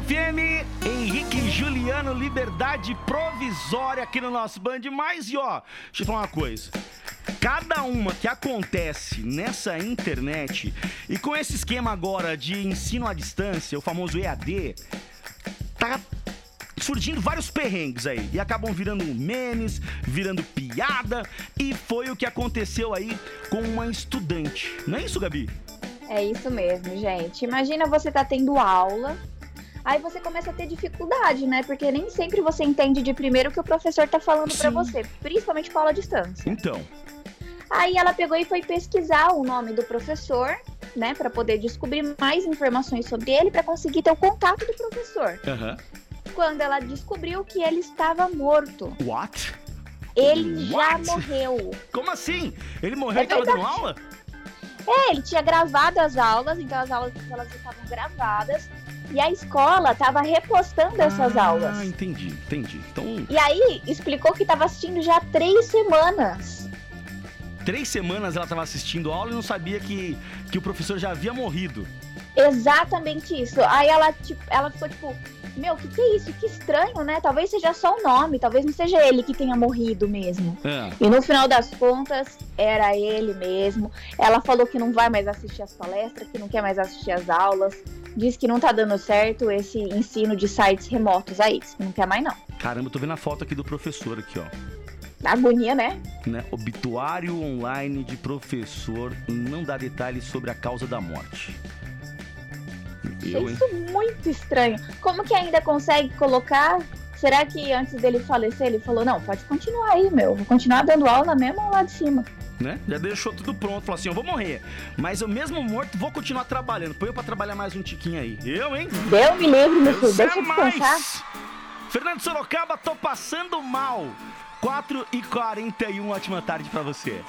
FM, Henrique Juliano, liberdade provisória aqui no nosso Band. Mas, e ó, deixa eu falar uma coisa. Cada uma que acontece nessa internet e com esse esquema agora de ensino à distância, o famoso EAD, tá surgindo vários perrengues aí e acabam virando memes, virando piada e foi o que aconteceu aí com uma estudante. Não é isso, Gabi? É isso mesmo, gente. Imagina você tá tendo aula, aí você começa a ter dificuldade, né? Porque nem sempre você entende de primeiro o que o professor tá falando para você, principalmente com aula à distância. Então. Aí ela pegou e foi pesquisar o nome do professor, né, para poder descobrir mais informações sobre ele, para conseguir ter o contato do professor. Aham. Quando ela descobriu que ele estava morto. What? Ele What? já morreu. Como assim? Ele morreu É e tava dando aula? É, ele tinha gravado as aulas, então as aulas elas estavam gravadas e a escola estava repostando essas ah, aulas. entendi, entendi. Então, E aí explicou que estava assistindo já três semanas. três semanas ela tava assistindo aula e não sabia que, que o professor já havia morrido. Exatamente isso. Aí ela, tipo, ela ficou tipo, meu, que que é isso? Que estranho, né? Talvez seja só o nome, talvez não seja ele que tenha morrido mesmo. É. E no final das contas, era ele mesmo. Ela falou que não vai mais assistir as palestras, que não quer mais assistir as aulas. Diz que não tá dando certo esse ensino de sites remotos aí. Diz que não quer mais, não. Caramba, eu tô vendo a foto aqui do professor aqui, ó. Agonia, né? Né? Obituário online de professor não dá detalhes sobre a causa da morte. Eu? Isso é muito estranho. Como que ainda consegue colocar? Será que antes dele falecer, ele falou: não, pode continuar aí, meu. Vou continuar dando aula mesmo lá de cima. né? Já deixou tudo pronto, falou assim, eu vou morrer, mas eu mesmo morto vou continuar trabalhando. Põe eu pra trabalhar mais um tiquinho aí. Eu, hein? Deu me livre, meu Eu filho. Deixa eu jamais. descansar. Fernando Sorocaba, tô passando mal. 4 e 41, ótima tarde pra você.